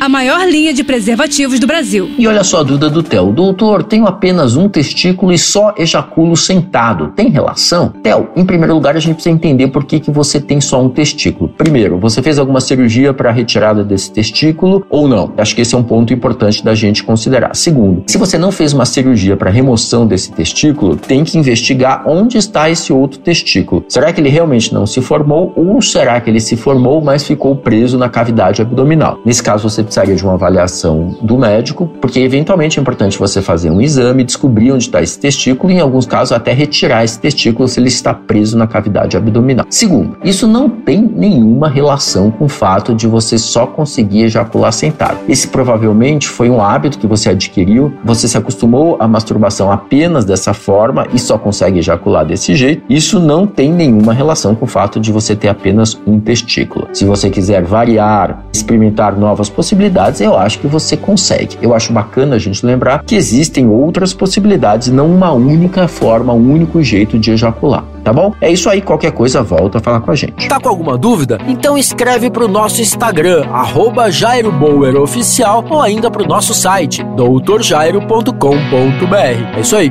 a maior linha de preservativos do Brasil. E olha só a dúvida do Theo. Doutor, tenho apenas um testículo e só ejaculo sentado. Tem relação? Theo, em primeiro lugar, a gente precisa entender por que, que você tem só um testículo. Primeiro, você fez alguma cirurgia para retirada desse testículo ou não? Acho que esse é um ponto importante da gente considerar. Segundo, se você não fez uma cirurgia para remoção desse testículo, tem que investigar onde está esse outro testículo. Será que ele realmente não se formou ou será que ele se formou, mas ficou preso na cavidade abdominal? Nesse caso, você precisaria de uma avaliação do médico, porque eventualmente é importante você fazer um exame, descobrir onde está esse testículo e, em alguns casos, até retirar esse testículo se ele está preso na cavidade abdominal. Segundo, isso não tem nenhuma relação com o fato de você só conseguir ejacular sentado. Esse provavelmente foi um hábito que você adquiriu, você se acostumou à masturbação apenas dessa forma e só consegue ejacular desse jeito. Isso não tem nenhuma relação com o fato de você ter apenas um testículo. Se você quiser variar, experimentar novas possibilidades, possibilidades, eu acho que você consegue. Eu acho bacana a gente lembrar que existem outras possibilidades, não uma única forma, um único jeito de ejacular. Tá bom? É isso aí, qualquer coisa volta a falar com a gente. Tá com alguma dúvida? Então escreve pro nosso Instagram, arroba Jairo Bauer Oficial, ou ainda pro nosso site, doutorjairo.com.br. É isso aí.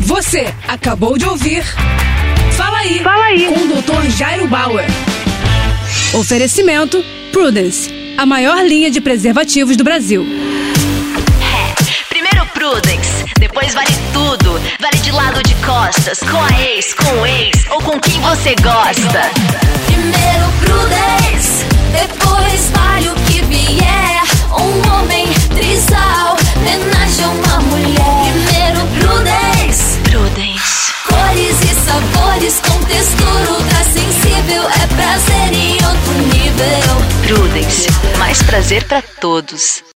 Você acabou de ouvir Fala aí, Fala aí. com o Dr. Jairo Bauer. Oferecimento Prudence a maior linha de preservativos do Brasil. É, primeiro Prudence, depois vale tudo. Vale de lado de costas, com a ex, com o ex ou com quem você gosta. Prazer para todos.